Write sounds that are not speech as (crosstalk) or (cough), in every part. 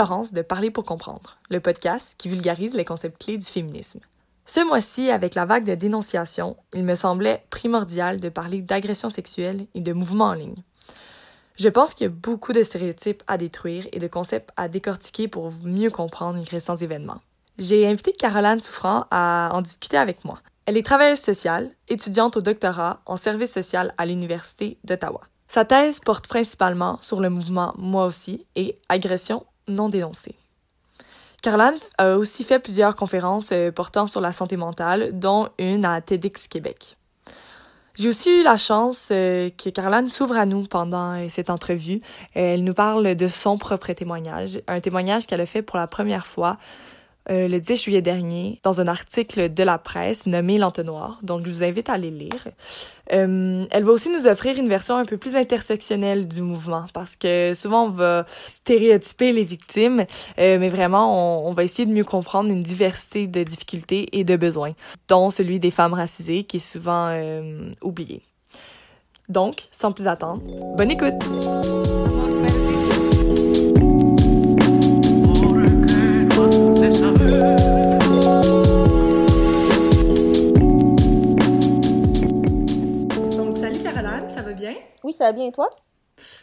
De Parler pour comprendre, le podcast qui vulgarise les concepts clés du féminisme. Ce mois-ci, avec la vague de dénonciation, il me semblait primordial de parler d'agression sexuelle et de mouvements en ligne. Je pense qu'il y a beaucoup de stéréotypes à détruire et de concepts à décortiquer pour mieux comprendre les récents événements. J'ai invité Caroline Souffrant à en discuter avec moi. Elle est travailleuse sociale, étudiante au doctorat en service social à l'Université d'Ottawa. Sa thèse porte principalement sur le mouvement Moi aussi et agression non dénoncée. Caroline a aussi fait plusieurs conférences euh, portant sur la santé mentale, dont une à TEDx Québec. J'ai aussi eu la chance euh, que Caroline s'ouvre à nous pendant euh, cette entrevue. Elle nous parle de son propre témoignage, un témoignage qu'elle a fait pour la première fois euh, le 10 juillet dernier dans un article de la presse nommé L'entonnoir. Donc, je vous invite à aller lire. Euh, elle va aussi nous offrir une version un peu plus intersectionnelle du mouvement parce que souvent on va stéréotyper les victimes, euh, mais vraiment on, on, va essayer de mieux comprendre une diversité de difficultés et de besoins, dont celui des femmes racisées qui est souvent oublié. Donc, sans plus attendre, bonne écoute! Oui, ça va bien et toi?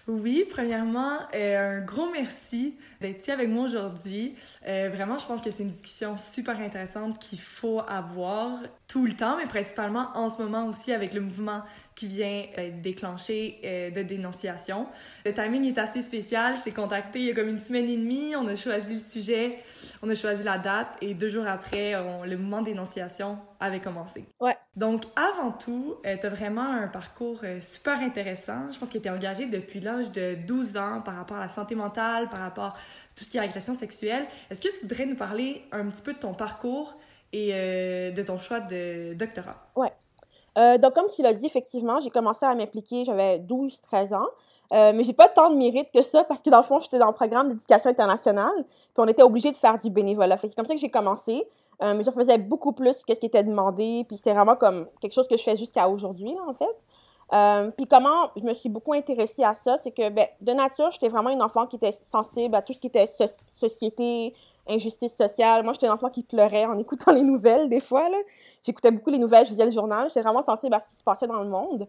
Oui, premièrement, euh, un gros merci d'être ici avec moi aujourd'hui. Euh, vraiment, je pense que c'est une discussion super intéressante qu'il faut avoir tout le temps, mais principalement en ce moment aussi avec le mouvement qui vient d'être déclenché euh, de dénonciation. Le timing est assez spécial. Je t'ai contacté il y a comme une semaine et demie. On a choisi le sujet, on a choisi la date et deux jours après, le mouvement dénonciation avait commencé. Ouais. Donc, avant tout, euh, tu as vraiment un parcours euh, super intéressant. Je pense que tu engagé depuis l'âge de 12 ans par rapport à la santé mentale, par rapport à tout ce qui est agression sexuelle. Est-ce que tu voudrais nous parler un petit peu de ton parcours et de ton choix de doctorat? Ouais. Euh, donc, comme tu l'as dit, effectivement, j'ai commencé à m'impliquer, j'avais 12-13 ans. Euh, mais j'ai pas tant de mérite que ça parce que dans le fond, j'étais dans le programme d'éducation internationale, puis on était obligé de faire du bénévolat. c'est comme ça que j'ai commencé. Euh, mais je faisais beaucoup plus que ce qui était demandé, puis c'était vraiment comme quelque chose que je fais jusqu'à aujourd'hui, en fait. Euh, puis comment je me suis beaucoup intéressée à ça, c'est que ben, de nature, j'étais vraiment une enfant qui était sensible à tout ce qui était société, injustice sociale. Moi, j'étais un enfant qui pleurait en écoutant (laughs) les nouvelles, des fois. J'écoutais beaucoup les nouvelles, je lisais le journal. J'étais vraiment sensible à ce qui se passait dans le monde.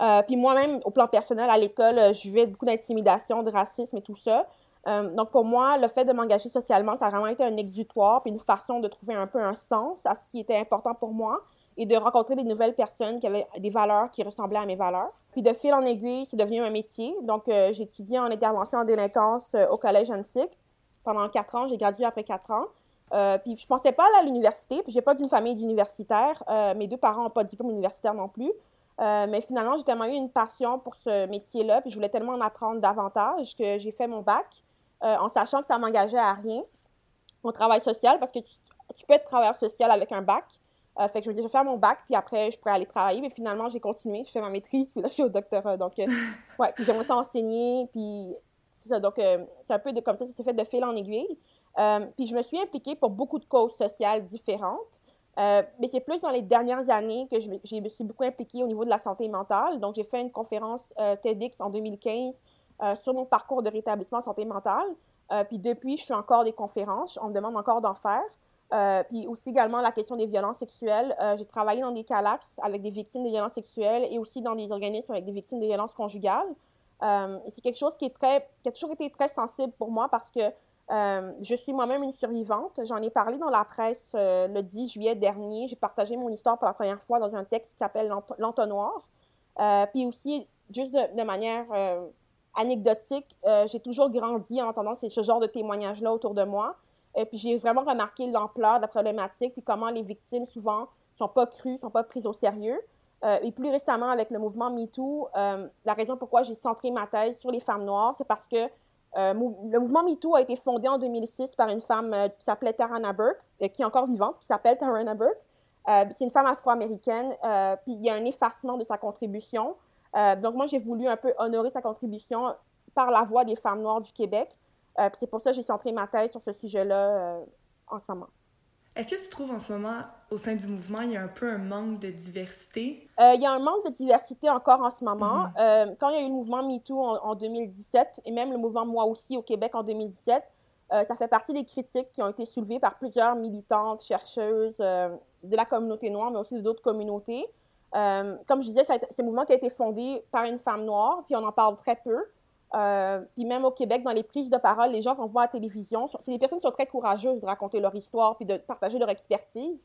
Euh, puis moi-même, au plan personnel, à l'école, euh, je vivais beaucoup d'intimidation, de racisme et tout ça. Euh, donc pour moi, le fait de m'engager socialement, ça a vraiment été un exutoire, puis une façon de trouver un peu un sens à ce qui était important pour moi et de rencontrer des nouvelles personnes qui avaient des valeurs qui ressemblaient à mes valeurs. Puis de fil en aiguille, c'est devenu un métier. Donc j'ai étudié en intervention en délinquance au collège Annecy pendant quatre ans. J'ai gradué après quatre ans. Euh, puis je pensais pas aller à l'université, puis j'ai pas d'une famille d'universitaires. Euh, mes deux parents n'ont pas de diplôme universitaire non plus. Euh, mais finalement, j'ai tellement eu une passion pour ce métier-là, puis je voulais tellement en apprendre davantage que j'ai fait mon bac en sachant que ça m'engageait à rien au travail social, parce que tu, peux être travailleur social avec un bac. fait que je me disais, je vais faire mon bac, puis après, je pourrais aller travailler. Mais finalement, j'ai continué, je fais ma maîtrise, puis là, je suis au doctorat. Donc, (laughs) ouais, puis j'aimerais ça enseigner, puis Donc, c'est un peu comme ça, ça s'est fait de fil en aiguille. Euh, puis je me suis impliquée pour beaucoup de causes sociales différentes. Euh, mais c'est plus dans les dernières années que je me, suis beaucoup impliquée au niveau de la santé mentale. Donc, j'ai fait une conférence euh, TEDx en 2015 sur mon parcours de rétablissement en santé mentale. puis depuis, je fais encore des conférences. On me demande encore d'en faire. puis aussi également la question des violences sexuelles. j'ai travaillé dans des CALAPS avec des victimes de violences sexuelles et aussi dans des organismes avec des victimes de violences conjugales. C'est quelque chose qui, a toujours été très sensible pour moi parce que euh, je suis moi-même une survivante. J'en ai parlé dans la presse euh, le 10 juillet dernier. J'ai partagé mon histoire pour la première fois dans un texte qui s'appelle L'entonnoir. Euh, puis aussi, juste de, manière anecdotique, j'ai toujours grandi en entendant ce genre de témoignages-là autour de moi. Et puis j'ai vraiment remarqué l'ampleur de la problématique, puis comment les victimes souvent sont pas crues, sont pas prises au sérieux. Et plus récemment, avec le mouvement MeToo, la raison pourquoi j'ai centré ma thèse sur les femmes noires, c'est parce que euh, le mouvement MeToo a été fondé en 2006 par une femme euh, qui s'appelait Tarana Burke, euh, qui est encore vivante, qui s'appelle Tarana Burke. c'est une femme afro-américaine, puis il y a un effacement de sa contribution. donc moi, j'ai voulu un peu honorer sa contribution par la voix des femmes noires du Québec. c'est pour ça que j'ai centré ma thèse sur ce sujet-là en ce moment. Est-ce que tu trouves en ce moment, au sein du mouvement, il y a un peu un manque de diversité? Euh, il y a un manque de diversité encore en ce moment. Mhm. euh, quand il y a eu le mouvement MeToo en, en, 2017, et même le mouvement Moi aussi au Québec en 2017, ça fait partie des critiques qui ont été soulevées par plusieurs militantes, chercheuses de la communauté noire, mais aussi d'autres communautés. comme je disais, c'est un mouvement qui a été fondé par une femme noire, puis on en parle très peu. Euh, puis même au Québec, dans les prises de parole, les gens qu'on voit à la télévision, c'est des personnes qui sont très courageuses de raconter leur histoire puis de partager leur expertise.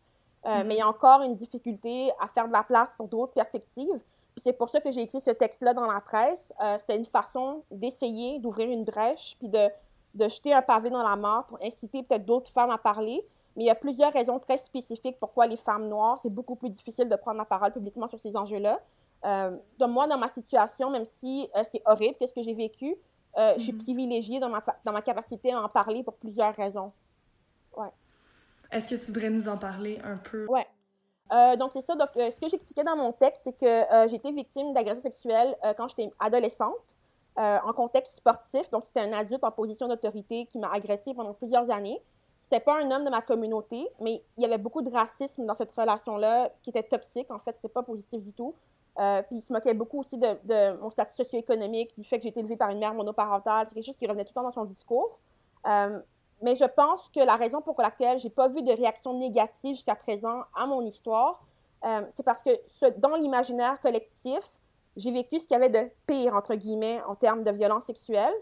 Euh, mm-hmm. Mais il y a encore une difficulté à faire de la place pour d'autres perspectives. Puis c'est pour ça que j'ai écrit ce texte-là dans la presse. Euh, C'était une façon d'essayer d'ouvrir une brèche puis de, de, jeter un pavé dans la mort pour inciter peut-être d'autres femmes à parler. Mais il y a plusieurs raisons très spécifiques pourquoi les femmes noires, c'est beaucoup plus difficile de prendre la parole publiquement sur ces enjeux-là. Euh, moi, dans ma situation, même si euh, c'est horrible, qu'est-ce que j'ai vécu, euh, je suis mhm. privilégiée dans ma, dans ma capacité à en parler pour plusieurs raisons. Ouais. Est-ce que tu voudrais nous en parler un peu? Ouais. donc, c'est ça. Donc, ce que j'expliquais dans mon texte, c'est que j'ai été victime d'agression sexuelle quand j'étais adolescente, en contexte sportif. Donc, c'était un adulte en position d'autorité qui m'a agressée pendant plusieurs années. C'était pas un homme de ma communauté, mais il y avait beaucoup de racisme dans cette relation-là qui était toxique. En fait, c'était pas positif du tout. Euh, puis il se moquait beaucoup aussi de, mon statut socio-économique, du fait que j'ai été élevée par une mère monoparentale. C'est quelque chose qui revenait tout le temps dans son discours. Euh, mais je pense que la raison pour laquelle j'ai pas vu de réaction négative jusqu'à présent à mon histoire, euh, c'est parce que dans l'imaginaire collectif, j'ai vécu ce qu'il y avait de pire, entre guillemets, en termes de violence sexuelle,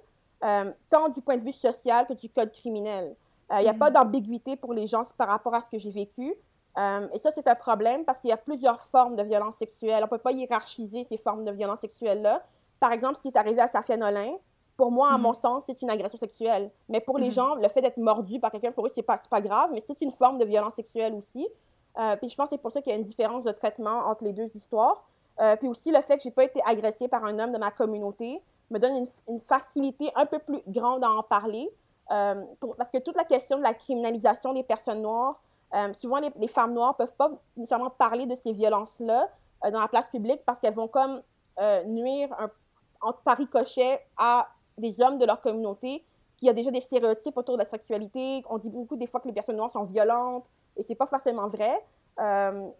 tant du point de vue social que du code criminel. Il n'y a mm-hmm. pas d'ambiguïté pour les gens par rapport à ce que j'ai vécu. Euh, et ça, c'est un problème parce qu'il y a plusieurs formes de violence sexuelle. On ne peut pas hiérarchiser ces formes de violence sexuelle-là. Par exemple, ce qui est arrivé à Safia Nolin, pour moi, à mhm. mon sens, c'est une agression sexuelle. Mais pour les mhm. gens, le fait d'être mordu par quelqu'un, pour eux, c'est pas, pas grave, mais c'est une forme de violence sexuelle aussi. Euh, puis je pense que c'est pour ça qu'il y a une différence de traitement entre les deux histoires. Euh, puis aussi, le fait que j'ai pas été agressée par un homme de ma communauté me donne une, une facilité un peu plus grande à en parler. parce que toute la question de la criminalisation des personnes noires, euh, souvent, les, femmes noires peuvent pas nécessairement parler de ces violences-là euh, dans la place publique parce qu'elles vont comme euh, nuire un, en par ricochet à des hommes de leur communauté qui a déjà des stéréotypes autour de la sexualité. On dit beaucoup des fois que les personnes noires sont violentes et c'est pas forcément vrai.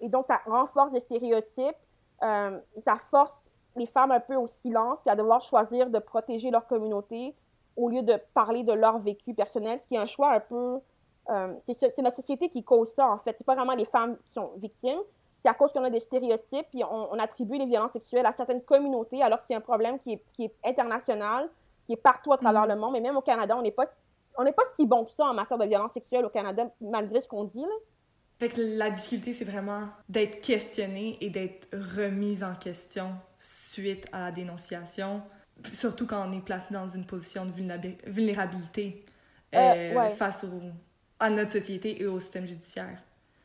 et donc, ça renforce les stéréotypes et ça force les femmes un peu au silence et à devoir choisir de protéger leur communauté au lieu de parler de leur vécu personnel, ce qui est un choix un peu euh, c'est notre société qui cause ça, en fait. C'est pas vraiment les femmes qui sont victimes. C'est à cause qu'on a des stéréotypes, puis on, attribue les violences sexuelles à certaines communautés, alors que c'est un problème qui est, qui est, international, qui est partout à travers le mm-hmm. monde. Mais même au Canada, on n'est pas, on pas si bon que ça en matière de violence sexuelle au Canada, malgré ce qu'on dit. Là. Fait que la difficulté, c'est vraiment d'être questionné et d'être remise en question suite à la dénonciation, surtout quand on est placé dans une position de vulnérabilité euh, euh, face aux à notre société et au système judiciaire.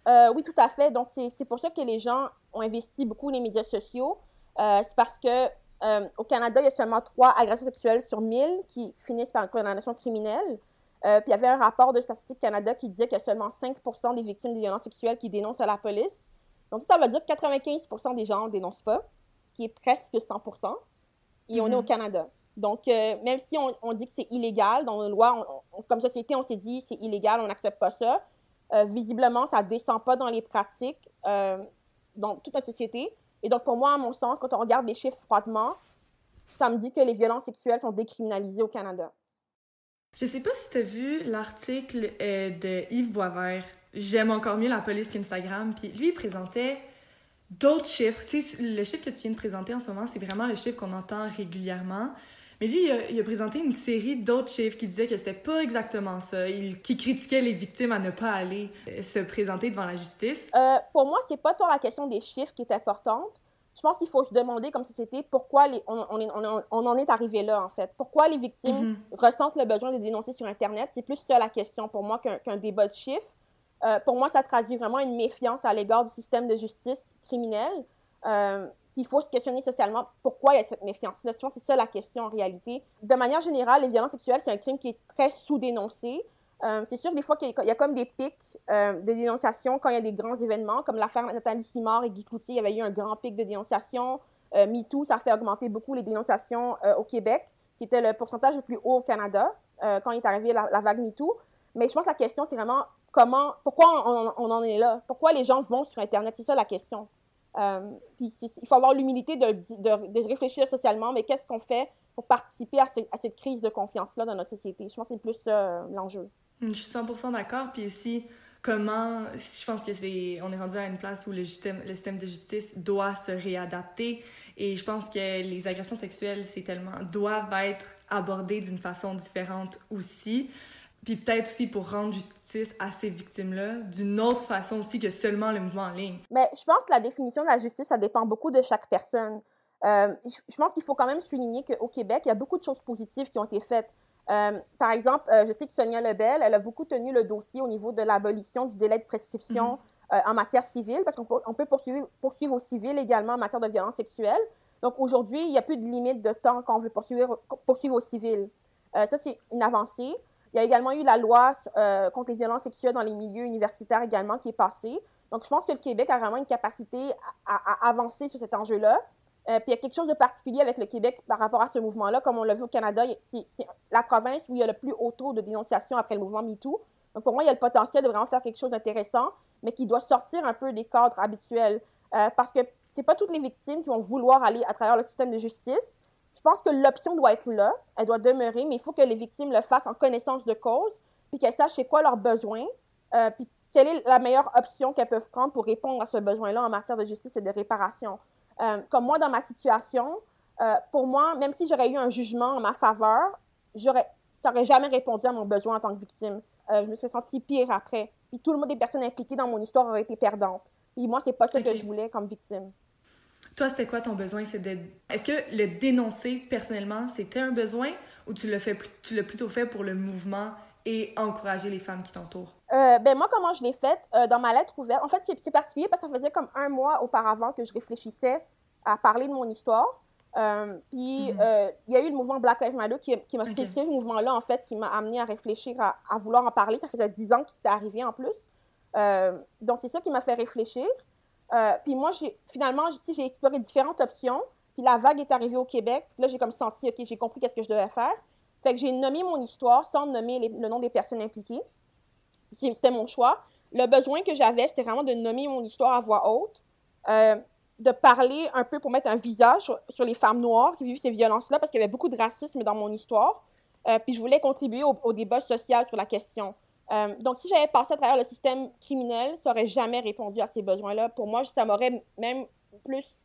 Euh, oui, tout à fait. Donc, c'est pour ça que les gens ont investi beaucoup les médias sociaux. Euh, c'est parce que euh, au Canada, il y a seulement trois agressions sexuelles sur 1000 qui finissent par une condamnation criminelle. puis il y avait un rapport de Statistique Canada qui disait qu'il y a seulement 5 des victimes de violences sexuelles qui dénoncent à la police. Donc, ça veut dire que 95 des gens ne dénoncent pas, ce qui est presque 100 Et on est au mm-hmm. Canada. Donc, euh, même si on, dit que c'est illégal, dans nos lois, comme société, on s'est dit c'est illégal, on n'accepte pas ça. Euh, visiblement, ça ne descend pas dans les pratiques euh, dans toute notre société. Et donc, pour moi, à mon sens, quand on regarde les chiffres froidement, ça me dit que les violences sexuelles sont décriminalisées au Canada. Je sais pas si tu as vu l'article de Yves Boisvert, J'aime encore mieux la police qu'Instagram. Puis lui, il présentait d'autres chiffres. Tu sais, le chiffre que tu viens de présenter en ce moment, c'est vraiment le chiffre qu'on entend régulièrement. Mais lui, il a, présenté une série d'autres chiffres qui disaient que c'était pas exactement ça, il, qui critiquait les victimes à ne pas aller euh, se présenter devant la justice. Euh, pour moi, c'est pas tant la question des chiffres qui est importante. Je pense qu'il faut se demander comme société pourquoi les, on, on, on, on, en est arrivé là, en fait. Pourquoi les victimes mm-hmm. ressentent le besoin de dénoncer sur Internet? C'est plus ça la question pour moi qu'un débat de chiffres. Euh, pour moi, ça traduit vraiment une méfiance à l'égard du système de justice criminel. Euh, il faut se questionner socialement pourquoi il y a cette méfiance-là. c'est ça la question en réalité. De manière générale, les violences sexuelles, c'est un crime qui est très sous-dénoncé. Euh, c'est sûr, des fois, qu'il y, a comme des pics euh, de dénonciation quand il y a des grands événements, comme l'affaire Nathalie Simard et Guy Cloutier, il y avait eu un grand pic de dénonciation. Euh, MeToo, ça a fait augmenter beaucoup les dénonciations au Québec, qui était le pourcentage le plus haut au Canada quand est arrivé la, vague MeToo. Mais je pense que la question, c'est vraiment comment, pourquoi on, en est là? Pourquoi les gens vont sur Internet? C'est ça la question. Euh, puis il faut avoir l'humilité de, de, réfléchir socialement, mais qu'est-ce qu'on fait pour participer à, cette crise de confiance-là dans notre société? Je pense que c'est plus l'enjeu. Je suis 100% d'accord. Puis aussi, comment, je pense que c'est, on est rendu à une place où le système, le système de justice doit se réadapter. Et je pense que les agressions sexuelles, c'est tellement, doivent être abordées d'une façon différente aussi. Puis peut-être aussi pour rendre justice à ces victimes-là d'une autre façon aussi que seulement le mouvement en ligne. Mais je pense que la définition de la justice, ça dépend beaucoup de chaque personne. Euh, je pense qu'il faut quand même souligner qu'au Québec, il y a beaucoup de choses positives qui ont été faites. Euh, par exemple, euh, je sais que Sonia Lebel, elle a beaucoup tenu le dossier au niveau de l'abolition du délai de prescription mhm. en matière civile, parce qu'on peut, poursuivre, poursuivre au civil également en matière de violence sexuelle. Donc aujourd'hui, il n'y a plus de limite de temps quand on veut poursuivre, poursuivre au civil. ça, c'est une avancée. Il y a également eu la loi euh, contre les violences sexuelles dans les milieux universitaires également qui est passée. Donc, je pense que le Québec a vraiment une capacité à, avancer sur cet enjeu-là. Euh, puis il y a quelque chose de particulier avec le Québec par rapport à ce mouvement-là. Comme on l'a vu au Canada, c'est la province où il y a le plus haut taux de dénonciation après le mouvement MeToo. Donc, pour moi, il y a le potentiel de vraiment faire quelque chose d'intéressant, mais qui doit sortir un peu des cadres habituels. Euh, parce que c'est pas toutes les victimes qui vont vouloir aller à travers le système de justice. Je pense que l'option doit être là, elle doit demeurer, mais il faut que les victimes le fassent en connaissance de cause, puis qu'elles sachent c'est quoi leurs besoins, euh, puis quelle est la meilleure option qu'elles peuvent prendre pour répondre à ce besoin-là en matière de justice et de réparation. Euh, comme moi, dans ma situation, euh, pour moi, même si j'aurais eu un jugement en ma faveur, j'aurais, ça n'aurait jamais répondu à mon besoin en tant que victime. je me serais sentie pire après. Puis tout le monde des personnes impliquées dans mon histoire auraient été perdantes. Puis moi, c'est pas ce que je voulais comme victime. Toi, c'était quoi ton besoin? C'est de... Est-ce que le dénoncer personnellement, c'était un besoin ou tu l'as, fait, tu l'as plutôt fait pour le mouvement et encourager les femmes qui t'entourent? Euh, ben moi, comment je l'ai fait? Euh, dans ma lettre ouverte, en fait, c'est, particulier parce que ça faisait comme un mois auparavant que je réfléchissais à parler de mon histoire. Euh, puis, mhm. il y a eu le mouvement Black Lives Matter qui, qui m'a okay. fait ce mouvement-là, en fait, qui m'a amené à réfléchir, à, à, vouloir en parler. Ça faisait dix ans que c'était arrivé en plus. donc, c'est ça qui m'a fait réfléchir. Euh, puis moi, finalement, j'ai exploré différentes options. Puis la vague est arrivée au Québec. Là, j'ai comme senti, OK, j'ai compris qu'est-ce que je devais faire. Fait que j'ai nommé mon histoire sans nommer le nom des personnes impliquées. C'était mon choix. Le besoin que j'avais, c'était vraiment de nommer mon histoire à voix haute, euh, de parler un peu pour mettre un visage sur, les femmes noires qui vivent ces violences-là, parce qu'il y avait beaucoup de racisme dans mon histoire. Euh, puis je voulais contribuer au, débat social sur la question. Euh, donc, si j'avais passé à travers le système criminel, ça n'aurait jamais répondu à ces besoins-là. Pour moi, ça m'aurait même plus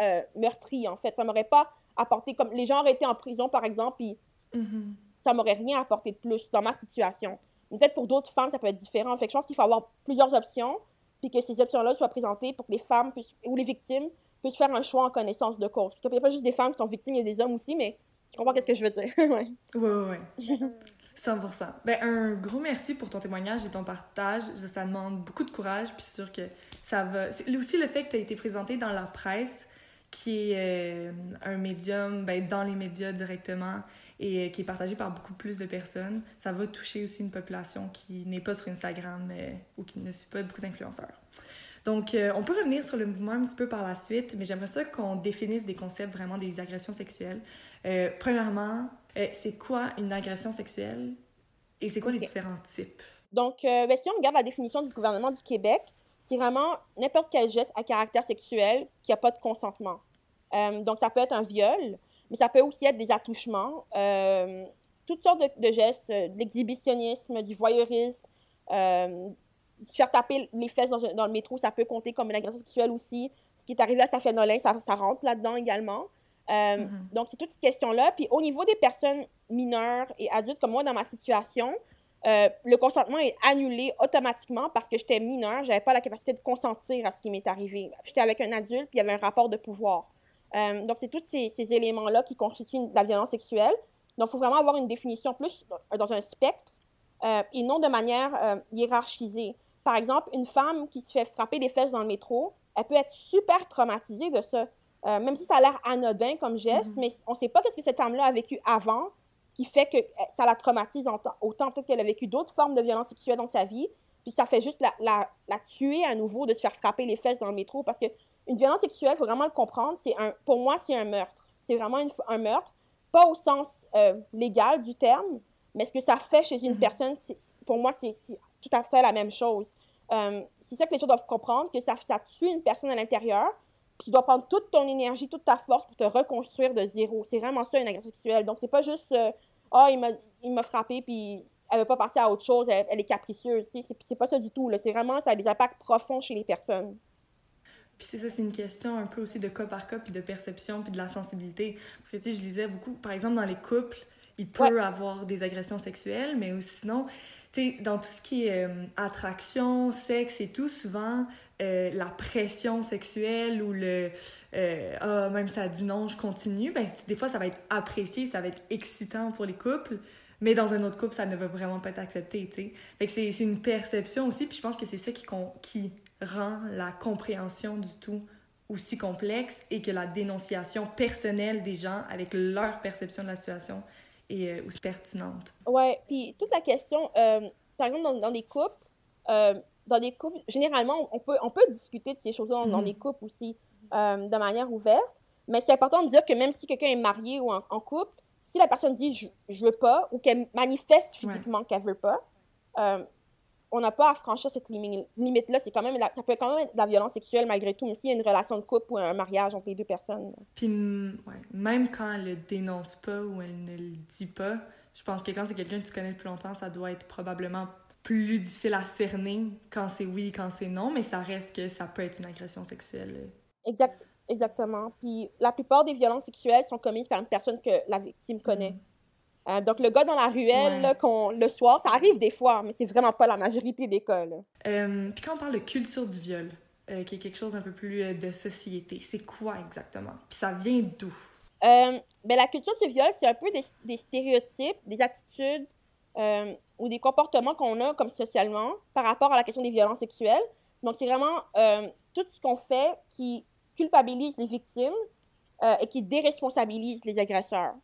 euh, meurtri, en fait. Ça m'aurait pas apporté, comme les gens auraient été en prison, par exemple, puis mm-hmm. ça m'aurait rien apporté de plus dans ma situation. Peut-être pour d'autres femmes, ça peut être différent. Fait que je pense qu'il faut avoir plusieurs options, puis que ces options-là soient présentées pour que les femmes ou les victimes puissent faire un choix en connaissance de cause. Il n'y a pas juste des femmes qui sont victimes, il y a des hommes aussi, mais tu comprends ce que je veux dire. (laughs) ouais. Oui, oui, oui. (laughs) 100%. Ben, un gros merci pour ton témoignage et ton partage. Ça demande beaucoup de courage, puis sûr que ça va... Aussi le fait que tu as été présenté dans la presse, qui est euh, un médium, ben, dans les médias directement, et euh, qui est partagé par beaucoup plus de personnes. Ça va toucher aussi une population qui n'est pas sur Instagram euh, ou qui ne suit pas beaucoup d'influenceurs. Donc, on peut revenir sur le mouvement un petit peu par la suite, mais j'aimerais ça qu'on définisse des concepts vraiment des agressions sexuelles. premièrement, euh, c'est quoi une agression sexuelle? Et c'est quoi les différents types? Donc, euh, ben, si on regarde la définition du gouvernement du Québec, c'est vraiment n'importe quel geste à caractère sexuel qui n'a pas de consentement. Euh, donc, ça peut être un viol, mais ça peut aussi être des attouchements, toutes sortes de, gestes, de l'exhibitionnisme, du voyeurisme, faire taper les fesses dans, dans, le métro, ça peut compter comme une agression sexuelle aussi. Ce qui est arrivé à Safia Nolin, ça, ça rentre là-dedans également. Euh, mm-hmm. Donc, c'est toutes ces questions-là. Puis, au niveau des personnes mineures et adultes, comme moi, dans ma situation, euh, le consentement est annulé automatiquement parce que j'étais mineure, j'avais pas la capacité de consentir à ce qui m'est arrivé. J'étais avec un adulte, puis il y avait un rapport de pouvoir. Euh, donc, c'est tous ces, ces éléments-là qui constituent la violence sexuelle. Donc, il faut vraiment avoir une définition plus dans un spectre et non de manière hiérarchisée. Par exemple, une femme qui se fait frapper les fesses dans le métro, elle peut être super traumatisée de ça. Euh, même si ça a l'air anodin comme geste, mhm. mais on ne sait pas ce que cette femme-là a vécu avant qui fait que euh, ça la traumatise autant. Peut-être qu'elle a vécu d'autres formes de violence sexuelle dans sa vie, puis ça fait juste la, la, la, tuer à nouveau de se faire frapper les fesses dans le métro. Parce qu'une violence sexuelle, il faut vraiment le comprendre, c'est un, pour moi, c'est un meurtre. C'est vraiment un meurtre, pas au sens euh, légal du terme, mais ce que ça fait chez une mhm. personne, pour moi, c'est tout à fait la même chose. c'est ça que les gens doivent comprendre, que ça, ça tue une personne à l'intérieur, tu dois prendre toute ton énergie, toute ta force pour te reconstruire de zéro. C'est vraiment ça, une agression sexuelle. Donc, c'est pas juste, ah, oh, il m'a frappé, puis elle veut pas passer à autre chose, elle, est capricieuse. C'est pas ça du tout. C'est vraiment, ça a des impacts profonds chez les personnes. Puis c'est ça, c'est une question un peu aussi de cas par cas, puis de perception, puis de la sensibilité. Parce que, tu sais, je lisais beaucoup, par exemple, dans les couples, il peut avoir des agressions sexuelles, mais aussi sinon, tu sais, dans tout ce qui est euh, attraction, sexe et tout, souvent, euh, la pression sexuelle ou le euh, ah, même ça dit non, je continue, ben, des fois, ça va être apprécié, ça va être excitant pour les couples. Mais dans un autre couple, ça ne va vraiment pas être accepté, c'est une perception aussi, puis je pense que c'est ça qui, qui rend la compréhension du tout aussi complexe et que la dénonciation personnelle des gens avec leur perception de la situation est euh, aussi pertinente. Ouais, puis toute la question, euh, par exemple, dans, des couples, euh, dans des couples, généralement, on peut, on peut discuter de ces choses-là dans, mhm. des couples aussi de manière ouverte, mais c'est important de dire que même si quelqu'un est marié ou en couple, si la personne dit je, je veux pas ou qu'elle manifeste physiquement qu'elle veut pas, euh, on n'a pas à franchir cette limite-là. C'est quand même ça peut quand même être de la violence sexuelle malgré tout, même s'il y a une relation de couple ou un mariage entre les deux personnes. Puis même quand elle le dénonce pas ou elle ne le dit pas, je pense que quand c'est quelqu'un que tu connais depuis longtemps, ça doit être probablement plus difficile à cerner quand c'est oui, quand c'est non, mais ça reste que ça peut être une agression sexuelle. Exact. Exactement. Puis la plupart des violences sexuelles sont commises par une personne que la victime connaît. Mm. Euh, donc, le gars dans la ruelle, le soir, ça arrive des fois, mais c'est vraiment pas la majorité des cas. Euh, puis quand on parle de culture du viol, euh, qui est quelque chose un peu plus de société, c'est quoi exactement? Puis ça vient d'où? ben, la culture du viol, c'est un peu des, des stéréotypes, des attitudes ou des comportements qu'on a comme socialement par rapport à la question des violences sexuelles. Donc, c'est vraiment tout ce qu'on fait qui culpabilise les victimes euh, et qui déresponsabilise les agresseurs.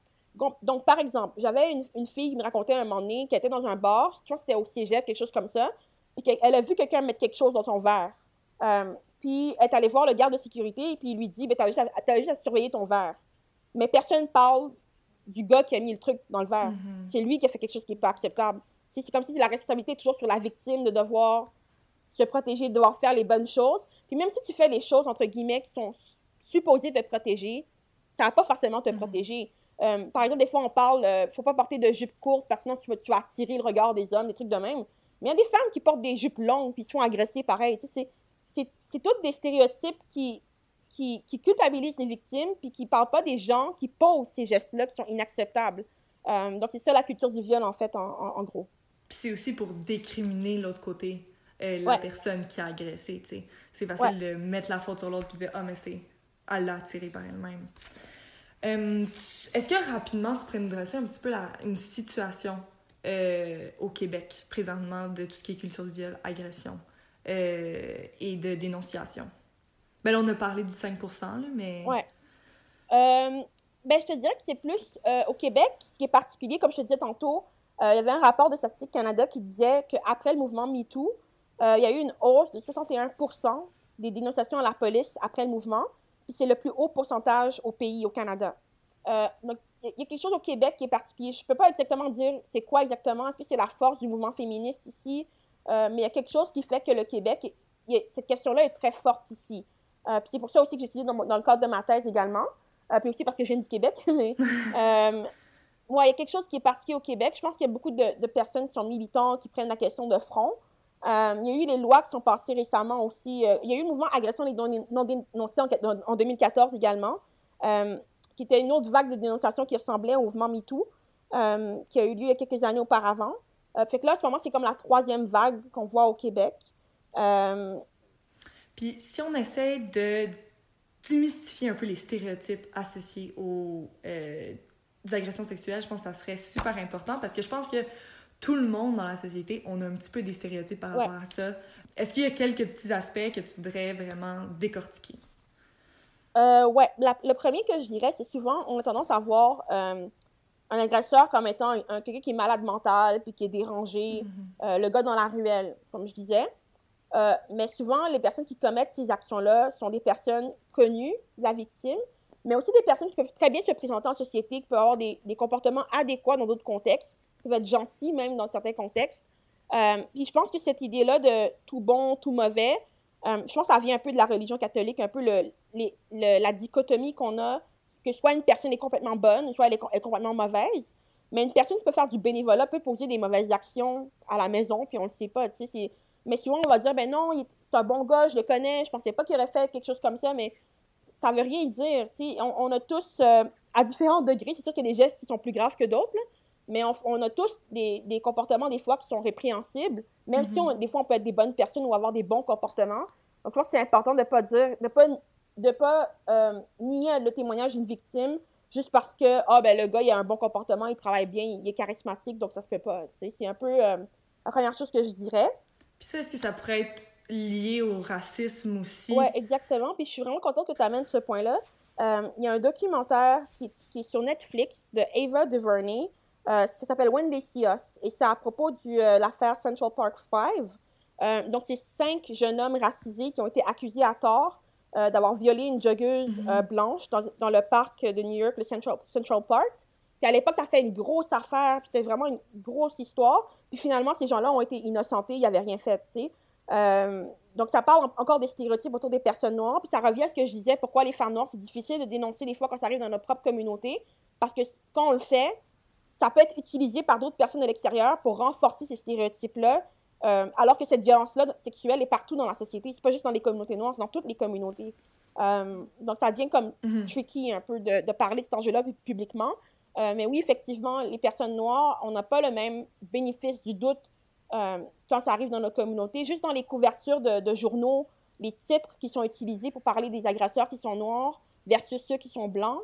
Donc, par exemple, j'avais une, fille qui me racontait un moment donné qu'elle était dans un bar, je que c'était au cégep, quelque chose comme ça, et qu'elle a vu quelqu'un mettre quelque chose dans son verre. Euh, puis elle est allée voir le garde de sécurité, et puis il lui dit ben, T'as juste, juste, à surveiller ton verre. Mais personne ne parle du gars qui a mis le truc dans le verre. Mm-hmm. C'est lui qui a fait quelque chose qui n'est pas acceptable. C'est comme si la responsabilité est toujours sur la victime de devoir se protéger, de devoir faire les bonnes choses. Puis même si tu fais les choses, entre guillemets, qui sont supposées te protéger, ça va pas forcément te mhm. protéger. Euh, par exemple, des fois, on parle, ne euh, faut pas porter de jupe courte parce que sinon tu vas, tu vas, attirer le regard des hommes, des trucs de même. Mais il y a des femmes qui portent des jupes longues puis se font agresser pareil. c'est tous des stéréotypes qui, qui, qui, culpabilisent les victimes puis qui parlent pas des gens qui posent ces gestes-là qui sont inacceptables. Euh, donc, c'est ça la culture du viol, en fait, en, en gros. Puis c'est aussi pour décriminer l'autre côté. Euh, la personne qui a agressé, tu sais. C'est facile de mettre la faute sur l'autre et de dire « Ah, mais c'est... Elle l'a attiré par elle-même. Euh, est-ce que rapidement, tu pourrais nous dresser un petit peu la, une situation euh, au Québec, présentement, de tout ce qui est culture de viol, agression et de dénonciation? Ben là, on a parlé du 5 là, mais... Ouais. ben, je te dirais que c'est plus au Québec, ce qui est particulier, comme je te disais tantôt, il y avait un rapport de Statistique Canada qui disait qu'après le mouvement MeToo, euh, il y a eu une hausse de 61% des dénonciations à la police après le mouvement, puis c'est le plus haut pourcentage au pays, au Canada. Euh, donc, il y a quelque chose au Québec qui est particulier. Je ne peux pas exactement dire c'est quoi exactement. Est-ce que c'est la force du mouvement féministe ici? Euh, mais il y a quelque chose qui fait que le Québec, cette question-là est très forte ici. Puis c'est pour ça aussi que j'ai étudié dans, le cadre de ma thèse également. puis aussi parce que je viens du Québec. (laughs) mais, (laughs) il y a quelque chose qui est particulier au Québec. Je pense qu'il y a beaucoup de, de, personnes qui sont militants, qui prennent la question de front. Euh, il y a eu les lois qui sont passées récemment aussi. Euh, il y a eu le mouvement Agression des non-dénoncés en, 2014 également, euh, qui était une autre vague de dénonciation qui ressemblait au mouvement MeToo, qui a eu lieu il y a quelques années auparavant. fait que là, en ce moment, c'est comme la troisième vague qu'on voit au Québec. Puis si on essaie de démystifier un peu les stéréotypes associés aux agressions sexuelles, je pense que ça serait super important parce que je pense que tout le monde dans la société, on a un petit peu des stéréotypes par rapport à ça. Est-ce qu'il y a quelques petits aspects que tu voudrais vraiment décortiquer? Euh, ouais, le premier que je dirais, c'est souvent, on a tendance à voir euh, un agresseur comme étant un, quelqu'un qui est malade mental, puis qui est dérangé, mm-hmm. euh, le gars dans la ruelle, comme je disais. Euh, mais souvent, les personnes qui commettent ces actions-là sont des personnes connues, la victime, mais aussi des personnes qui peuvent très bien se présenter en société, qui peuvent avoir des, des comportements adéquats dans d'autres contextes, qui être gentil même dans certains contextes. Euh, puis je pense que cette idée-là de tout bon, tout mauvais, Euh, je pense que ça vient un peu de la religion catholique, un peu le, la dichotomie qu'on a, que soit une personne est complètement bonne, soit elle est, complètement mauvaise. Mais une personne peut faire du bénévolat, peut poser des mauvaises actions à la maison, puis on le sait pas, tu sais. Mais souvent, on va dire, ben non, c'est un bon gars, je le connais, je pensais pas qu'il aurait fait quelque chose comme ça, mais ça veut rien dire, sais. On, a tous, euh, à différents degrés, c'est sûr qu'il y a des gestes qui sont plus graves que d'autres, mais on, a tous des, comportements, des fois, qui sont répréhensibles, même si on, mhm. des fois, on peut être des bonnes personnes ou avoir des bons comportements. Donc, je pense que c'est important de ne pas dire, de pas, de pas euh, nier le témoignage d'une victime juste parce que, ah, ben, le gars, il a un bon comportement, il travaille bien, il est charismatique, donc ça se fait pas. C'est un peu euh, la première chose que je dirais. Puis ça, est-ce que ça pourrait être lié au racisme aussi? Oui, exactement. Puis je suis vraiment contente que tu amènes ce point-là. Euh, il y a un documentaire qui, qui, est sur Netflix de Ava DuVernay euh, ça s'appelle When They See Us et c'est à propos de euh, l'affaire Central Park 5. Euh, donc, c'est cinq jeunes hommes racisés qui ont été accusés à tort d'avoir violé une joggeuse mm-hmm. blanche dans, dans, le parc de New York, le Central, Central Park. Puis à l'époque, ça fait une grosse affaire, puis c'était vraiment une grosse histoire. Puis finalement, ces gens-là ont été innocentés, ils n'avaient rien fait, tu sais. donc, ça parle encore des stéréotypes autour des personnes noires. Puis ça revient à ce que je disais, pourquoi les femmes noires, c'est difficile de dénoncer des fois quand ça arrive dans notre propre communauté. Parce que quand on le fait, ça peut être utilisé par d'autres personnes de l'extérieur pour renforcer ces stéréotypes-là, euh, alors que cette violence-là sexuelle est partout dans la société. C'est pas juste dans les communautés noires, c'est dans toutes les communautés. Euh, donc, ça devient comme mm-hmm. tricky un peu de, parler de cet enjeu-là publiquement. Euh, mais oui, effectivement, les personnes noires, on n'a pas le même bénéfice du doute quand ça arrive dans nos communautés. Juste dans les couvertures de, de, journaux, les titres qui sont utilisés pour parler des agresseurs qui sont noirs versus ceux qui sont blancs,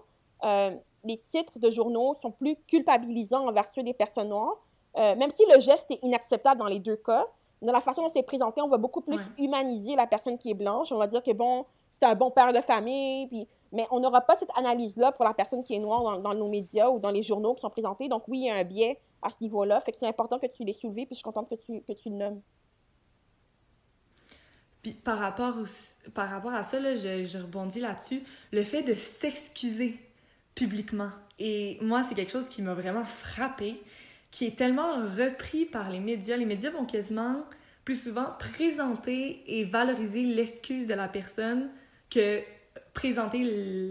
les titres de journaux sont plus culpabilisants envers ceux des personnes noires, euh, même si le geste est inacceptable dans les deux cas. Dans la façon dont c'est présenté, on va beaucoup plus humaniser la personne qui est blanche. On va dire que, bon, c'est un bon père de famille, puis... mais on n'aura pas cette analyse-là pour la personne qui est noire dans, nos médias ou dans les journaux qui sont présentés. Donc, oui, il y a un biais à ce niveau-là. Fait que c'est important que tu l'aies soulevé, puis je suis contente que tu, que tu le nommes. Puis par rapport, par rapport à ça, là, je, je rebondis là-dessus. Le fait de s'excuser publiquement. Et moi, c'est quelque chose qui m'a vraiment frappé, qui est tellement repris par les médias. Les médias vont quasiment plus souvent présenter et valoriser l'excuse de la personne que présenter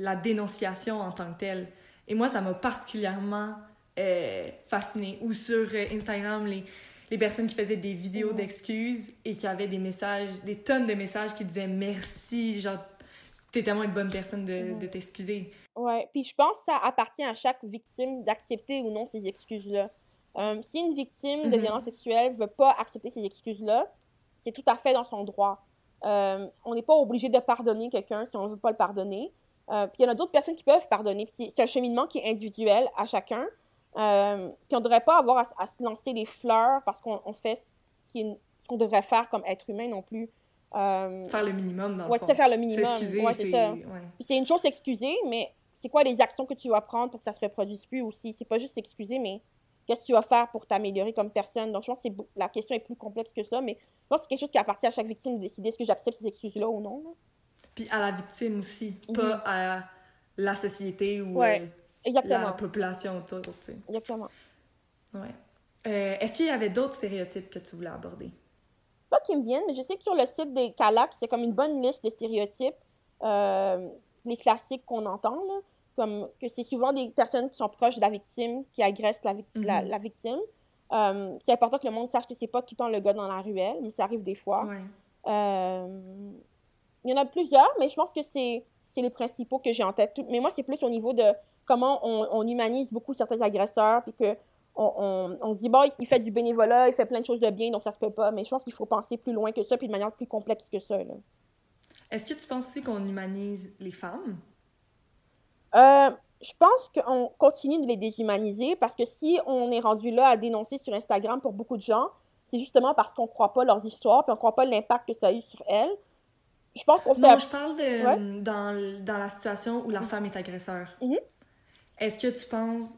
la dénonciation en tant que telle. Et moi, ça m'a particulièrement euh, fascinée. Ou sur euh, Instagram, les, les personnes qui faisaient des vidéos d'excuses et qui avaient des messages, des tonnes de messages qui disaient merci, genre t'es tellement une bonne personne de, de t'excuser. Ouais, puis je pense que ça appartient à chaque victime d'accepter ou non ces excuses-là. Euh, si une victime de mm-hmm. violence sexuelle veut pas accepter ces excuses-là, c'est tout à fait dans son droit. Euh, on n'est pas obligé de pardonner quelqu'un si on ne veut pas le pardonner. Euh, puis il y en a d'autres personnes qui peuvent pardonner. C'est un cheminement qui est individuel à chacun. puis on ne devrait pas avoir à, se lancer des fleurs parce qu'on fait ce qu'on devrait faire comme être humain non plus. Euh, faire le minimum, dans ouais, le c'est faire le minimum. S'excuser, c'est... C'est une chose s'excuser, mais c'est quoi les actions que tu vas prendre pour que ça se reproduise plus aussi? C'est pas juste s'excuser, mais qu'est-ce que tu vas faire pour t'améliorer comme personne? Donc, je pense que la question est plus complexe que ça, mais je pense que c'est quelque chose qui appartient à chaque victime de décider est-ce que j'accepte ces excuses-là ou non. Puis à la victime aussi, pas à la société ou euh, la population autour. Exactement. Ouais. Euh, est-ce qu'il y avait d'autres stéréotypes que tu voulais aborder? pas qui me viennent, mais je sais que sur le site des Calax, c'est comme une bonne liste de stéréotypes, euh, les classiques qu'on entend, comme que c'est souvent des personnes qui sont proches de la victime qui agressent la, la, mhm. victime. Euh, c'est important que le monde sache que c'est pas tout le temps le gars dans la ruelle, mais ça arrive des fois. Euh, il y en a plusieurs, mais je pense que c'est les principaux que j'ai en tête. Mais moi, c'est plus au niveau de comment on, on humanise beaucoup certains agresseurs, puis que on, on, se dit, bon, il fait du bénévolat, il fait plein de choses de bien, donc ça se peut pas. Mais je pense qu'il faut penser plus loin que ça, puis de manière plus complexe que ça. Est-ce que tu penses aussi qu'on humanise les femmes? Euh, je pense qu'on continue de les déshumaniser parce que si on est rendu là à dénoncer sur Instagram pour beaucoup de gens, c'est justement parce qu'on ne croit pas leurs histoires, puis on ne croit pas l'impact que ça a eu sur elles. Je pense qu'on fait... Non, je parle de, dans, dans, la situation où la mm-hmm. femme est agresseur. Mm-hmm. Est-ce que tu penses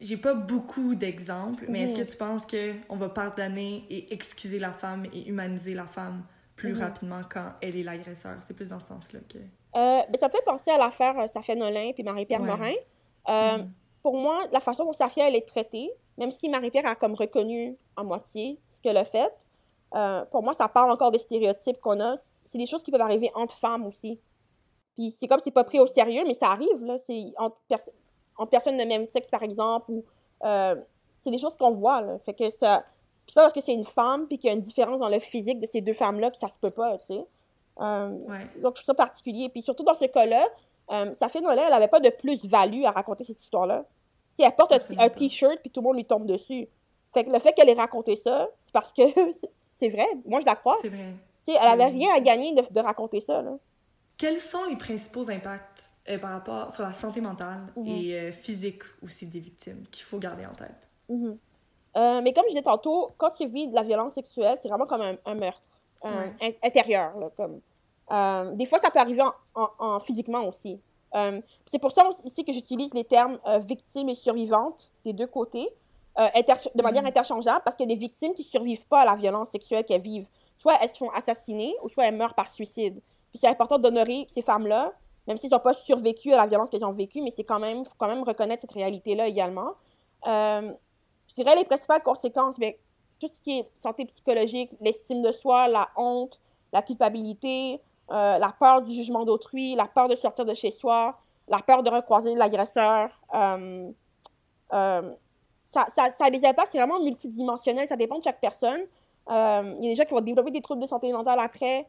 j'ai pas beaucoup d'exemples, mais est-ce que tu penses qu'on va pardonner et excuser la femme et humaniser la femme plus mhm. rapidement quand elle est l'agresseur? C'est plus dans ce sens-là que... Euh, ben, ça fait penser à l'affaire euh, Safia Nolin et Marie-Pierre Morin. Euh, mhm. Pour moi, la façon dont Safia elle est traitée, même si Marie-Pierre a comme reconnu en moitié ce qu'elle a fait, euh, pour moi, ça parle encore des stéréotypes qu'on a. C'est des choses qui peuvent arriver entre femmes aussi. Puis c'est comme c'est pas pris au sérieux, mais ça arrive, là. C'est entre, personnes de même sexe, par exemple, ou c'est des choses qu'on voit, là. Fait que ça. Puis pas parce que c'est une femme, puis qu'il y a une différence dans le physique de ces deux femmes-là, que ça se peut pas, tu sais. Euh, donc, je trouve ça particulier. Puis surtout dans ce cas-là, euh, sa fille Noël, elle avait pas de plus-value à raconter cette histoire-là. Si elle porte un, t-shirt, puis tout le monde lui tombe dessus. Fait que le fait qu'elle ait raconté ça, c'est parce que (laughs) c'est vrai. Moi, je la crois. C'est vrai. elle avait rien à gagner de, raconter ça, là. Quels sont les principaux impacts euh, par rapport sur la santé mentale mhm. et physique aussi des victimes qu'il faut garder en tête? Mhm. mais comme je disais tantôt, quand tu vis de la violence sexuelle, c'est vraiment comme un, meurtre intérieur. Là, comme, euh, des fois, ça peut arriver en, physiquement aussi. Euh, c'est pour ça aussi que j'utilise les termes euh, victime et survivante des deux côtés, de manière mhm. interchangeable, parce qu'il y a des victimes qui ne survivent pas à la violence sexuelle qu'elles vivent. Soit elles se font assassiner, ou soit elles meurent par suicide. Puis c'est important d'honorer ces femmes-là, même s'ils n'ont pas survécu à la violence qu'elles ont vécue, mais c'est quand même, faut quand même reconnaître cette réalité-là également. je dirais les principales conséquences, mais tout ce qui est santé psychologique, l'estime de soi, la honte, la culpabilité, euh, la peur du jugement d'autrui, la peur de sortir de chez soi, la peur de recroiser l'agresseur. Euh, euh, ça, ça, ça, a des impacts, c'est vraiment multidimensionnel, ça dépend de chaque personne. Il y a des gens qui vont développer des troubles de santé mentale après,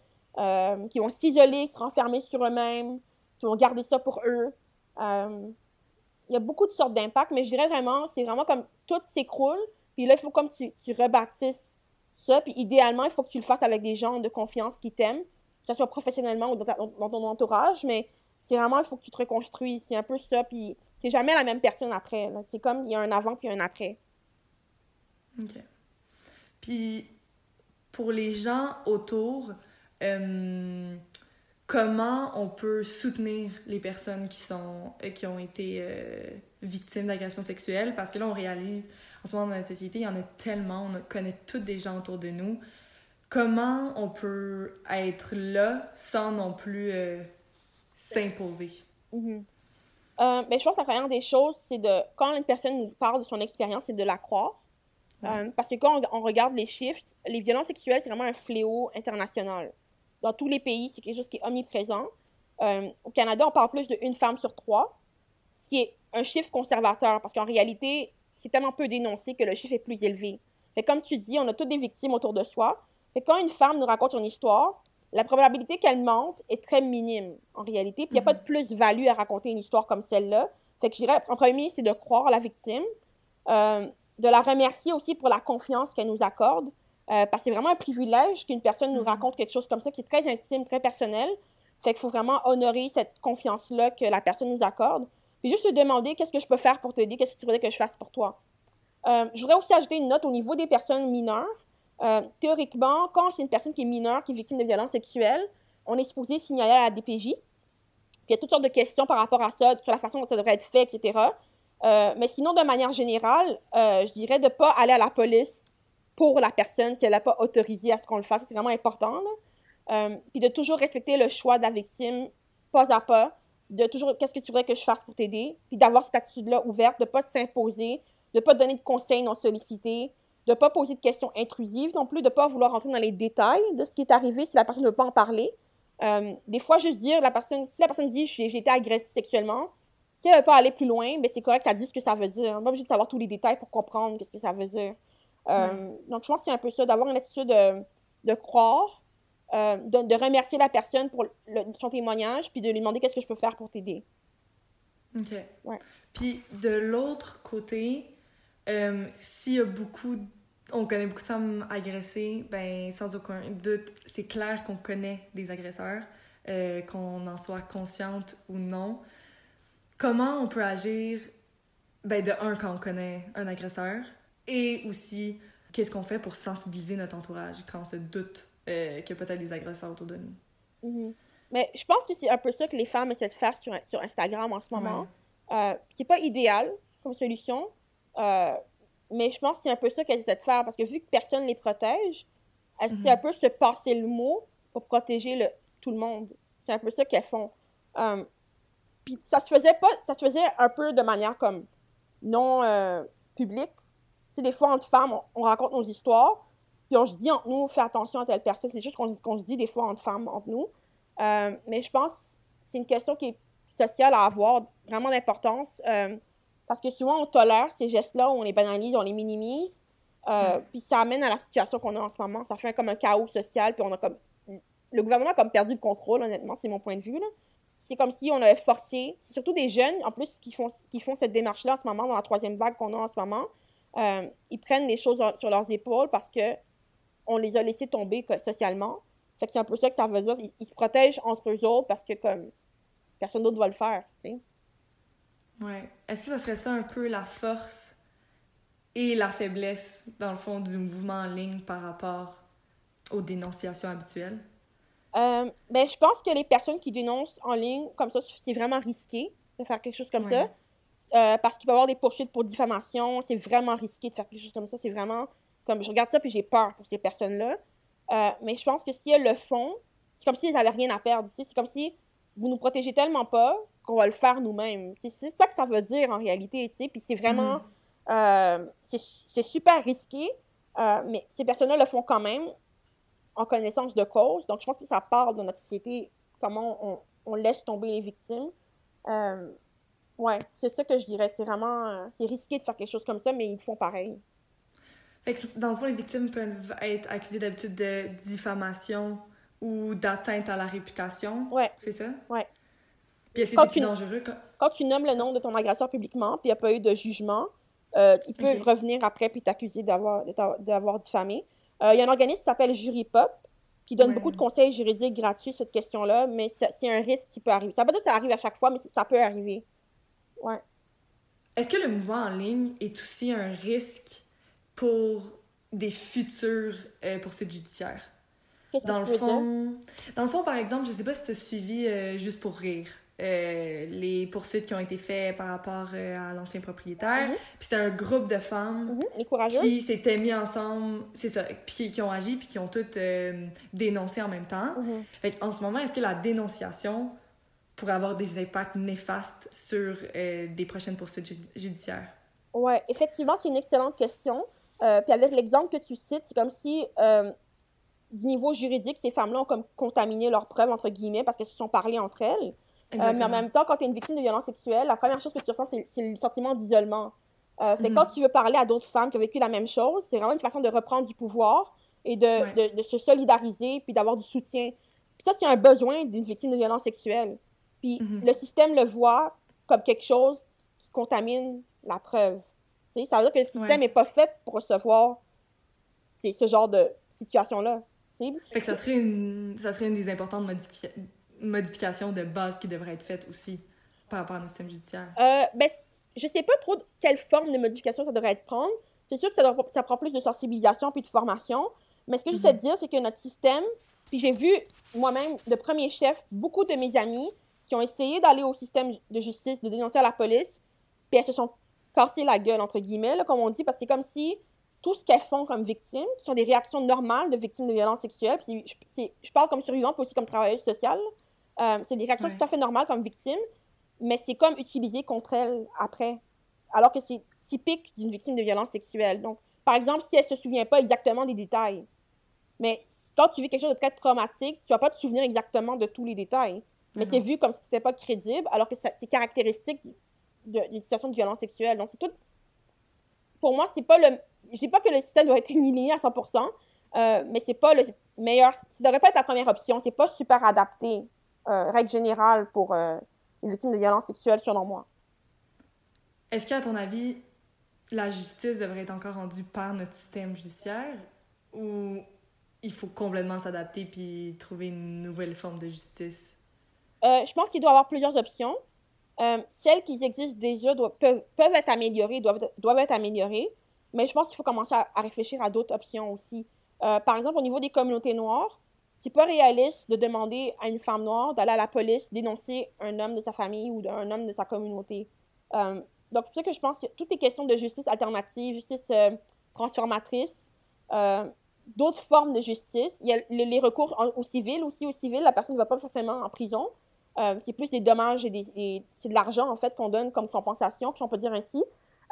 qui vont s'isoler, se renfermer sur eux-mêmes, qui vont garder ça pour eux. il y a beaucoup de sortes d'impacts, mais je dirais vraiment, c'est vraiment comme tout s'écroule, puis là, il faut comme tu, tu rebâtisses ça, puis idéalement, il faut que tu le fasses avec des gens de confiance qui t'aiment, ce soit professionnellement ou dans, ton entourage, mais c'est vraiment, il faut que tu te reconstruis. C'est un peu ça, puis t'es jamais la même personne après. C'est comme, il y a un avant puis un après. OK. Puis, pour les gens autour, euh, comment on peut soutenir les personnes qui, sont, euh, qui ont été euh, victimes d'agressions sexuelles? Parce que là, on réalise, en ce moment, dans notre société, il y en a tellement, on connaît toutes des gens autour de nous comment on peut être là sans non plus euh, s'imposer? Mm-hmm. Euh, ben, je pense que la première des choses, c'est de, quand une personne nous parle de son expérience, c'est de la croire. Euh, parce que quand on, regarde les chiffres, les violences sexuelles, c'est vraiment un fléau international. Dans tous les pays, c'est quelque chose qui est omniprésent. au Canada, on parle plus d'une femme sur trois, ce qui est un chiffre conservateur, parce qu'en réalité, c'est tellement peu dénoncé que le chiffre est plus élevé. Mais comme tu dis, on a toutes des victimes autour de soi, quand une femme nous raconte une histoire, la probabilité qu'elle mente est très minime en réalité. Puis il n'y a pas de mhm. plus-value à raconter une histoire comme celle-là. Fait que je dirais, en premier, c'est de croire la victime, euh, de la remercier aussi pour la confiance qu'elle nous accorde, euh, parce que c'est vraiment un privilège qu'une personne nous mhm. raconte quelque chose comme ça qui est très intime, très personnel. Fait qu'il faut vraiment honorer cette confiance-là que la personne nous accorde. Puis juste se demander qu'est-ce que je peux faire pour t'aider, qu'est-ce que tu voudrais que je fasse pour toi? Euh, je voudrais aussi ajouter une note au niveau des personnes mineures. Euh, théoriquement, quand c'est une personne qui est mineure, qui est victime de violences sexuelles, on est supposé signaler à la DPJ. Puis il y a toutes sortes de questions par rapport à ça, sur la façon dont ça devrait être fait, etc. Euh, mais sinon, de manière générale, euh, je dirais de ne pas aller à la police pour la personne si elle n'a pas autorisé à ce qu'on le fasse. C'est vraiment important. puis de toujours respecter le choix de la victime, pas à pas. De toujours, qu'est-ce que tu voudrais que je fasse pour t'aider? Puis d'avoir cette attitude-là ouverte, de ne pas s'imposer, de ne pas donner de conseils non sollicités, de ne pas poser de questions intrusives non plus, de ne pas vouloir rentrer dans les détails de ce qui est arrivé si la personne ne veut pas en parler. Euh, des fois, juste dire, la personne, si la personne dit j'ai été agressée sexuellement, si elle ne veut pas aller plus loin, ben c'est correct, ça dit ce que ça veut dire. On n'est pas obligé de savoir tous les détails pour comprendre ce que ça veut dire. Euh, donc, je pense que c'est un peu ça, d'avoir une attitude de, de croire, euh, de, remercier la personne pour son témoignage, puis de lui demander qu'est-ce que je peux faire pour t'aider. OK. Puis, de l'autre côté, s'il y a beaucoup on connaît beaucoup de femmes agressées, ben sans aucun doute, c'est clair qu'on connaît des agresseurs, euh, qu'on en soit consciente ou non. Comment on peut agir, ben de un, quand on connaît un agresseur, et aussi, qu'est-ce qu'on fait pour sensibiliser notre entourage quand on se doute euh, qu'il y a peut-être des agresseurs autour de nous? Mm-hmm. Mais je pense que c'est un peu ça que les femmes essaient de faire sur, sur Instagram en ce moment. Euh, c'est pas idéal comme solution. Euh, mais je pense que c'est un peu ça qu'elles essaient de faire parce que vu que personne ne les protège, elles essaient mhm. un peu se passer le mot pour protéger le, tout le monde. C'est un peu ça qu'elles font. Um, puis ça se faisait pas, ça se faisait un peu de manière comme non euh, publique. Tu sais, des fois, entre femmes, on, raconte nos histoires, puis on se dit entre nous, fais attention à telle personne. C'est juste qu'on se dit des fois entre femmes, entre nous. Euh, mais je pense que c'est une question qui est sociale à avoir vraiment d'importance. Euh, parce que souvent, on tolère ces gestes-là, on les banalise, on les minimise. Euh, puis ça amène à la situation qu'on a en ce moment. Ça fait comme un chaos social, puis on a comme. Le gouvernement a comme perdu le contrôle, honnêtement, c'est mon point de vue. C'est comme si on avait forcé, surtout des jeunes, en plus, qui font, qui font cette démarche-là en ce moment, dans la troisième vague qu'on a en ce moment. ils prennent les choses sur leurs épaules parce que on les a laissés tomber socialement. Fait que c'est un peu ça que ça veut dire. Ils, se protègent entre eux autres parce que comme personne d'autre va le faire, tu sais. Ouais. Est-ce que ça serait ça un peu la force et la faiblesse, dans le fond, du mouvement en ligne par rapport aux dénonciations habituelles? Euh, ben, je pense que les personnes qui dénoncent en ligne, comme ça, c'est vraiment risqué de faire quelque chose comme ça. Euh, parce qu'il peut y avoir des poursuites pour diffamation. C'est vraiment risqué de faire quelque chose comme ça. C'est vraiment comme je regarde ça puis j'ai peur pour ces personnes-là. Euh, mais je pense que si elles le font, c'est comme si elles n'avaient rien à perdre. C'est comme si vous nous protégez tellement pas qu'on va le faire nous-mêmes. C'est ça que ça veut dire en réalité. Puis c'est vraiment. Mm. Euh, c'est super risqué, euh, mais ces personnes-là le font quand même en connaissance de cause. Donc je pense que ça parle de notre société, comment on, on laisse tomber les victimes. ouais, c'est ça que je dirais. C'est vraiment. c'est risqué de faire quelque chose comme ça, mais ils font pareil. Fait que dans le fond, les victimes peuvent être accusées d'habitude de diffamation ou d'atteinte à la réputation. Ouais. C'est ça? Ouais. Puis est-ce que c'est plus dangereux quand... quand... tu nommes le nom de ton agresseur publiquement, puis il n'y a pas eu de jugement, euh, il peut revenir après puis t'accuser d'avoir, d'avoir diffamé. Euh, il y a un organisme qui s'appelle Jury Pop qui donne beaucoup de conseils juridiques gratuits sur cette question-là, mais c'est un risque qui peut arriver. Ça veut pas dire que ça arrive à chaque fois, mais ça peut arriver. Ouais. Est-ce que le mouvement en ligne est aussi un risque pour des futures euh, poursuites judiciaires? Dans le fond, dans le fond, par exemple, je sais pas si tu as suivi euh, juste pour rire. Euh, les poursuites qui ont été faites par rapport à l'ancien propriétaire. Mhm. Puis c'était un groupe de femmes mhm. qui s'étaient mis ensemble, c'est ça, puis qui, ont agi, puis qui ont toutes dénoncé en même temps. Mhm. en ce moment, est-ce que la dénonciation pourrait avoir des impacts néfastes sur des prochaines poursuites judiciaires? Oui, effectivement, c'est une excellente question. Euh, puis avec l'exemple que tu cites, c'est comme si, euh, du niveau juridique, ces femmes-là ont comme contaminé leurs preuves, entre guillemets, parce qu'elles se sont parlées entre elles. Euh, mais en même temps, quand tu es une victime de violence sexuelle, la première chose que tu ressens, c'est le sentiment d'isolement. c'est mhm. quand tu veux parler à d'autres femmes qui ont vécu la même chose, c'est vraiment une façon de reprendre du pouvoir et de, de, se solidariser, puis d'avoir du soutien. Puis ça, c'est un besoin d'une victime de violence sexuelle. Puis mhm. le système le voit comme quelque chose qui contamine la preuve. Ça veut dire que le système n'est pas fait pour recevoir ce genre de situation-là. Fait que ça serait une, ça serait une des importantes modifications de base qui devrait être faite aussi par rapport à notre système judiciaire? Euh, ben, je sais pas trop quelle forme de modification ça devrait être prendre. C'est sûr que ça, ça, prend plus de sensibilisation puis de formation. Mais ce que j'essaie de mhm. dire, c'est que notre système, puis j'ai vu moi-même, de premier chef, beaucoup de mes amis qui ont essayé d'aller au système de justice, de dénoncer à la police, puis elles se sont casser la gueule, entre guillemets, comme on dit, parce que c'est comme si tout ce qu'elles font comme victimes, qui sont des réactions normales de victimes de violences sexuelles, puis je, je, parle comme survivante, puis aussi comme travailleuse sociale, euh, c'est des réactions tout à fait normales comme victime, mais c'est comme utilisé contre elles après, alors que c'est typique d'une victime de violence sexuelle. Donc, par exemple, si elle se souvient pas exactement des détails, mais quand tu vis quelque chose de très traumatique, tu vas pas te souvenir exactement de tous les détails, mais c'est vu comme si c'était pas crédible, alors que c'est caractéristique d'une situation de violence sexuelle. Donc, c'est tout. Pour moi, c'est pas le. Je dis pas que le système doit être (laughs) éliminé à 100%, euh, mais c'est pas le meilleur. Ça devrait pas être la première option. C'est pas super adapté, euh, règle générale, pour euh, les victimes de violence sexuelle, selon moi. Est-ce qu'à ton avis, la justice devrait être encore rendue par notre système judiciaire ou il faut complètement s'adapter puis trouver une nouvelle forme de justice? je pense qu'il doit y avoir plusieurs options. Euh, celles qui existent déjà doivent, peuvent, peuvent, être améliorées, doivent, doivent être améliorées, mais je pense qu'il faut commencer à, réfléchir à d'autres options aussi. Euh, par exemple, au niveau des communautés noires, c'est pas réaliste de demander à une femme noire d'aller à la police dénoncer un homme de sa famille ou un homme de sa communauté. Euh, donc, c'est pour ça que je pense que toutes les questions de justice alternative, justice transformatrice, d'autres formes de justice, il y a les, recours au civil aussi. Au civil, la personne ne va pas forcément en prison, euh, c'est plus des dommages et, des, c'est de l'argent en fait qu'on donne comme compensation, si on peut dire ainsi.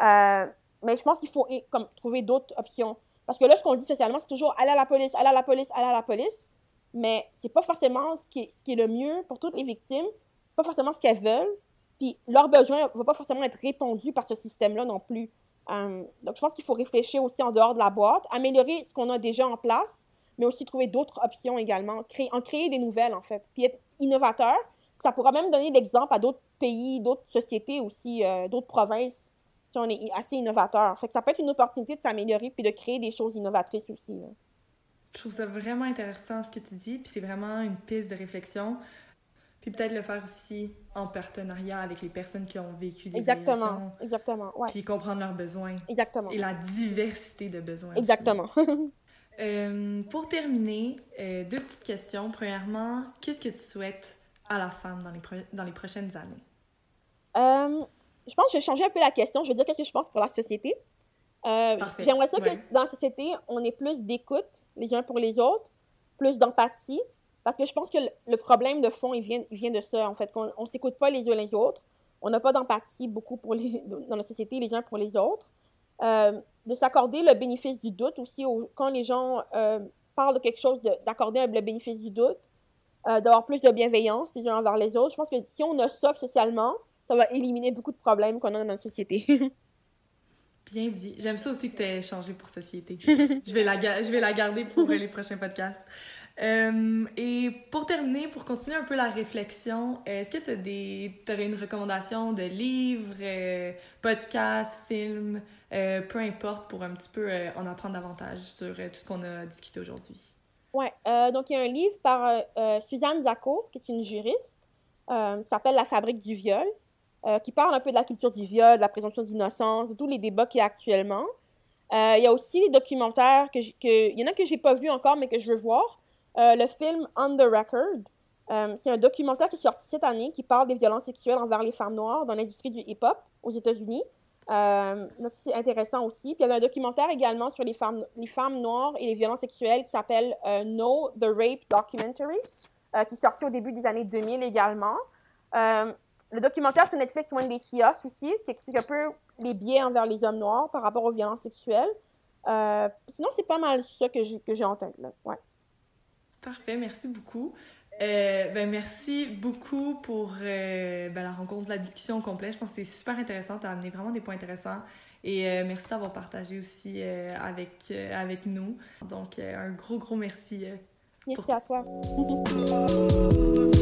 Euh, mais je pense qu'il faut comme, trouver d'autres options. Parce que là, ce qu'on dit socialement, c'est toujours aller à la police, aller à la police, aller à la police. Mais c'est pas forcément ce qui, est, le mieux pour toutes les victimes, pas forcément ce qu'elles veulent. Puis leurs besoins ne vont pas forcément être répondus par ce système-là non plus. Euh, donc, je pense qu'il faut réfléchir aussi en dehors de la boîte, améliorer ce qu'on a déjà en place, mais aussi trouver d'autres options également, créer, en créer des nouvelles, en fait, puis être innovateur. Ça pourra même donner l'exemple à d'autres pays, d'autres sociétés aussi, euh, d'autres provinces, si on est assez innovateur. Fait que ça peut être une opportunité de s'améliorer puis de créer des choses innovatrices aussi. Je trouve ça vraiment intéressant ce que tu dis, puis c'est vraiment une piste de réflexion. Puis peut-être le faire aussi en partenariat avec les personnes qui ont vécu des Exactement, exactement, ouais. Puis comprendre leurs besoins. Exactement. Et la diversité de besoins. Exactement. (laughs) euh, pour terminer, euh, deux petites questions. Premièrement, qu'est-ce que tu souhaites à la femme dans les, dans les prochaines années? Euh, je pense que je vais changer un peu la question. Je veux dire qu'est-ce que je pense pour la société. J'aimerais ça que dans la société, on ait plus d'écoute les uns pour les autres, plus d'empathie, parce que je pense que le, problème de fond, il vient, vient de ça, en fait, qu'on ne s'écoute pas les uns les autres. On n'a pas d'empathie beaucoup pour les, dans la société, les uns pour les autres. Euh, de s'accorder le bénéfice du doute aussi, quand les gens euh, parlent de quelque chose, d'accorder le bénéfice du doute, euh, d'avoir plus de bienveillance les uns envers les autres. Je pense que si on a ça socialement, ça va éliminer beaucoup de problèmes qu'on a dans notre société. (laughs) Bien dit. J'aime ça aussi que tu aies changé pour société. je, vais la, je vais la garder pour les prochains podcasts. Euh, et pour terminer, pour continuer un peu la réflexion, est-ce que tu aurais une recommandation de livres, euh, podcasts, films, euh, peu importe, pour un petit peu en apprendre davantage sur tout ce qu'on a discuté aujourd'hui? Oui. donc, il y a un livre par Suzanne Zacco, qui est une juriste, qui s'appelle La fabrique du viol, qui parle un peu de la culture du viol, de la présomption d'innocence, de tous les débats qu'il y a actuellement. il y a aussi des documentaires que, il y en a que j'ai pas vu encore, mais que je veux voir. Euh, le film On the Record, euh, c'est un documentaire qui est sorti cette année qui parle des violences sexuelles envers les femmes noires dans l'industrie du hip-hop aux États-Unis. Euh, c'est intéressant aussi. Puis il y avait un documentaire également sur les femmes, les femmes noires et les violences sexuelles qui s'appelle No, the Rape Documentary, qui est sorti au début des années 2000 également. Le documentaire sur Netflix When They See Us aussi, qui explique un peu les biais envers les hommes noirs par rapport aux violences sexuelles. sinon, c'est pas mal ça que j'ai en tête. Là. Ouais. Parfait, merci beaucoup. Euh, ben, merci beaucoup pour euh, ben, la rencontre, la discussion complète. Je pense que c'est super intéressant. Tu as amené vraiment des points intéressants. Et euh, merci d'avoir partagé aussi avec, avec nous. Donc, un gros, gros merci. merci à toi. (laughs)